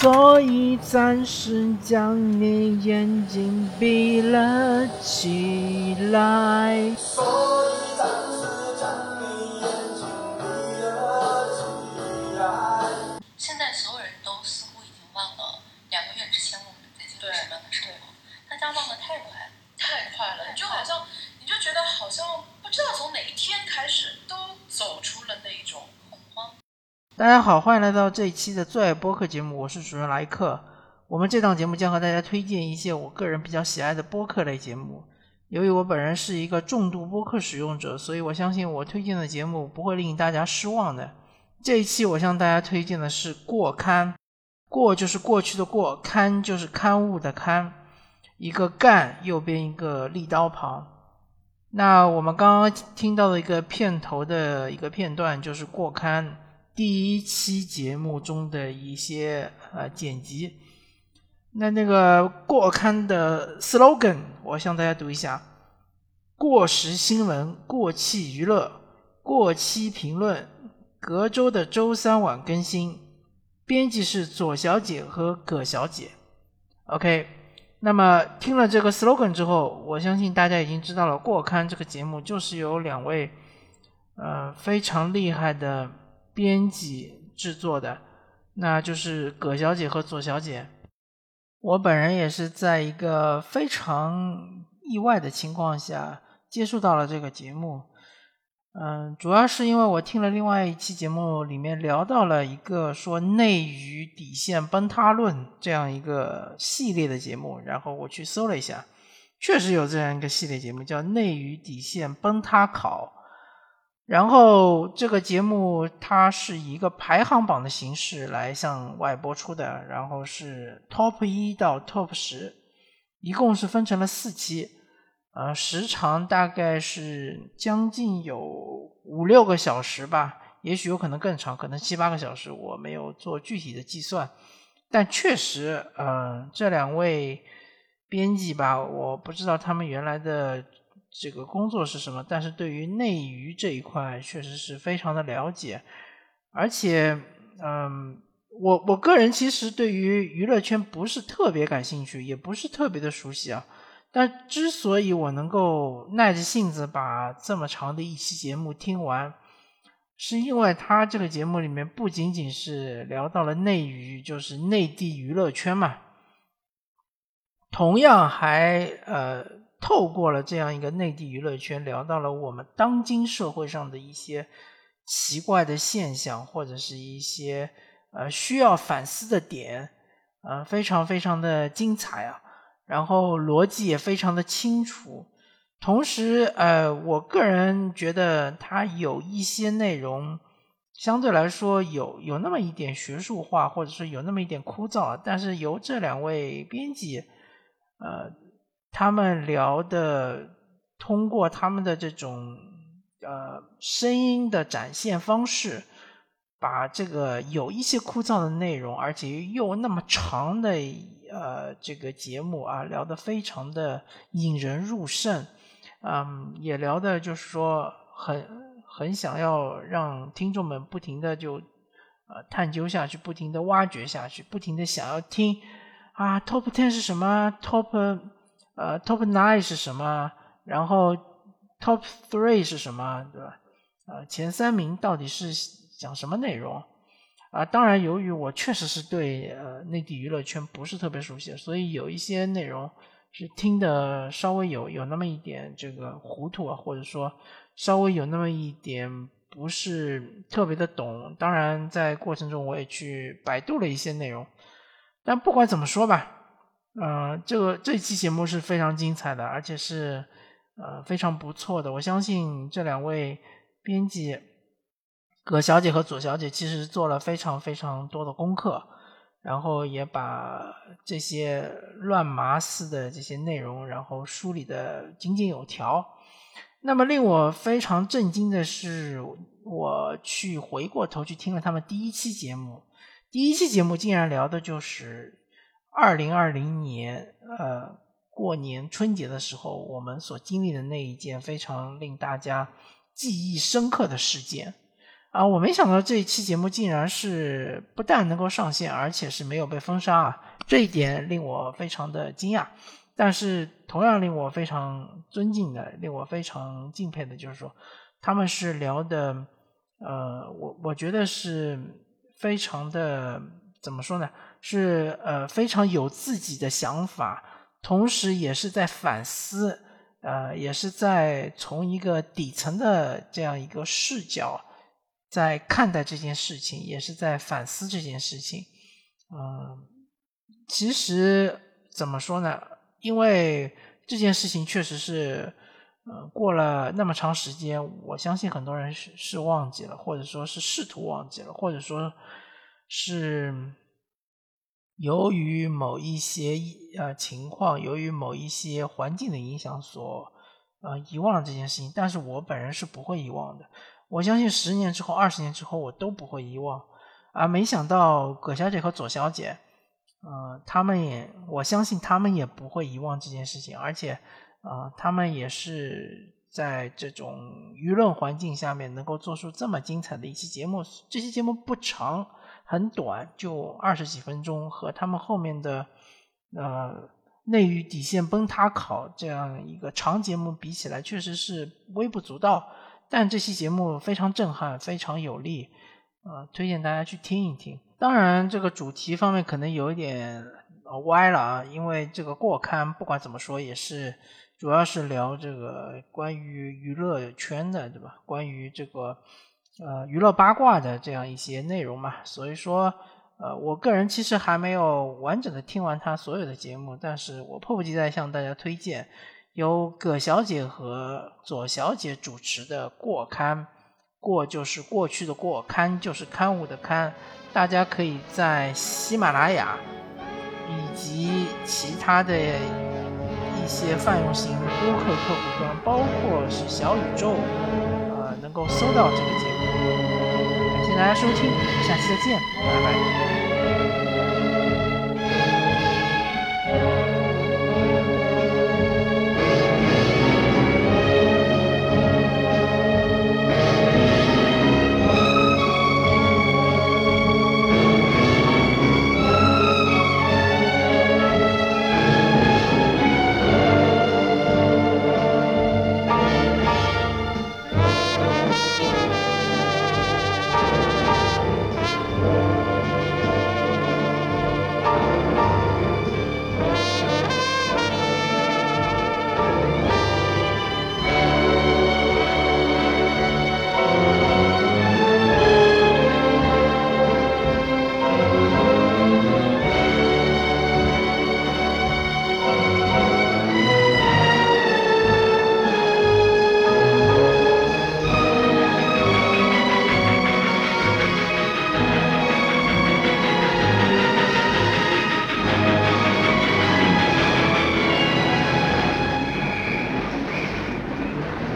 所以暂时将你眼睛闭了起来。现在所有人都似乎已经忘了两个月之前我们在经历什么样的生活，大家忘得太快，太快了，你就好像你就觉得好像不知道从哪一天开始都走出。大家好，欢迎来到这一期的最爱播客节目，我是主任莱克。我们这档节目将和大家推荐一些我个人比较喜爱的播客类节目。由于我本人是一个重度播客使用者，所以我相信我推荐的节目不会令大家失望的。这一期我向大家推荐的是《过刊》，过就是过去的过，刊就是刊物的刊，一个干右边一个立刀旁。那我们刚刚听到的一个片头的一个片段，就是《过刊》第一期节目中的一些呃剪辑。那那个过刊的 slogan，我向大家读一下：过时新闻、过气娱乐、过期评论。隔周的周三晚更新，编辑是左小姐和葛小姐。OK，那么听了这个 slogan 之后，我相信大家已经知道了，《过刊》这个节目就是由两位呃非常厉害的编辑制作的，那就是葛小姐和左小姐。我本人也是在一个非常意外的情况下接触到了这个节目。嗯，主要是因为我听了另外一期节目，里面聊到了一个说内娱底线崩塌论这样一个系列的节目，然后我去搜了一下，确实有这样一个系列节目叫内娱底线崩塌考。然后这个节目它是以一个排行榜的形式来向外播出的，然后是 Top 一到 Top 十，一共是分成了四期。呃，时长大概是将近有五六个小时吧，也许有可能更长，可能七八个小时，我没有做具体的计算。但确实，呃，这两位编辑吧，我不知道他们原来的这个工作是什么，但是对于内娱这一块，确实是非常的了解。而且，嗯，我我个人其实对于娱乐圈不是特别感兴趣，也不是特别的熟悉啊。但之所以我能够耐着性子把这么长的一期节目听完，是因为他这个节目里面不仅仅是聊到了内娱，就是内地娱乐圈嘛，同样还呃透过了这样一个内地娱乐圈，聊到了我们当今社会上的一些奇怪的现象，或者是一些呃需要反思的点，呃，非常非常的精彩啊。然后逻辑也非常的清楚，同时，呃，我个人觉得它有一些内容相对来说有有那么一点学术化，或者是有那么一点枯燥。但是由这两位编辑，呃，他们聊的，通过他们的这种呃声音的展现方式，把这个有一些枯燥的内容，而且又那么长的。呃，这个节目啊，聊得非常的引人入胜，嗯，也聊的就是说很很想要让听众们不停的就呃探究下去，不停的挖掘下去，不停的想要听啊，Top Ten 是什么？Top 呃 Top Nine 是什么？然后 Top Three 是什么？对吧？呃，前三名到底是讲什么内容？啊，当然，由于我确实是对呃内地娱乐圈不是特别熟悉，所以有一些内容是听的稍微有有那么一点这个糊涂啊，或者说稍微有那么一点不是特别的懂。当然，在过程中我也去百度了一些内容，但不管怎么说吧，呃，这个这期节目是非常精彩的，而且是呃非常不错的。我相信这两位编辑。葛小姐和左小姐其实做了非常非常多的功课，然后也把这些乱麻似的这些内容，然后梳理的井井有条。那么令我非常震惊的是，我去回过头去听了他们第一期节目，第一期节目竟然聊的就是二零二零年，呃，过年春节的时候我们所经历的那一件非常令大家记忆深刻的事件。啊，我没想到这一期节目竟然是不但能够上线，而且是没有被封杀啊，这一点令我非常的惊讶。但是同样令我非常尊敬的、令我非常敬佩的，就是说他们是聊的，呃，我我觉得是非常的怎么说呢？是呃非常有自己的想法，同时也是在反思，呃，也是在从一个底层的这样一个视角在看待这件事情，也是在反思这件事情。嗯，其实怎么说呢？因为这件事情确实是，呃，过了那么长时间，我相信很多人是是忘记了，或者说是试图忘记了，或者说是由于某一些呃情况，由于某一些环境的影响所呃遗忘了这件事情。但是我本人是不会遗忘的，我相信十年之后、二十年之后，我都不会遗忘。啊，没想到葛小姐和左小姐。呃，他们也，我相信他们也不会遗忘这件事情，而且，呃，他们也是在这种舆论环境下面能够做出这么精彩的一期节目。这期节目不长，很短，就二十几分钟，和他们后面的呃内娱底线崩塌考这样一个长节目比起来，确实是微不足道。但这期节目非常震撼，非常有力，呃，推荐大家去听一听。当然，这个主题方面可能有一点歪了啊，因为这个过刊不管怎么说也是，主要是聊这个关于娱乐圈的，对吧？关于这个呃娱乐八卦的这样一些内容嘛。所以说，呃，我个人其实还没有完整的听完他所有的节目，但是我迫不及待向大家推荐由葛小姐和左小姐主持的过刊。过就是过去的过，刊就是刊物的刊。大家可以在喜马拉雅以及其他的一些泛用型播客客户端，包括是小宇宙，能够搜到这个节目。感谢大家收听，下期再见，拜拜。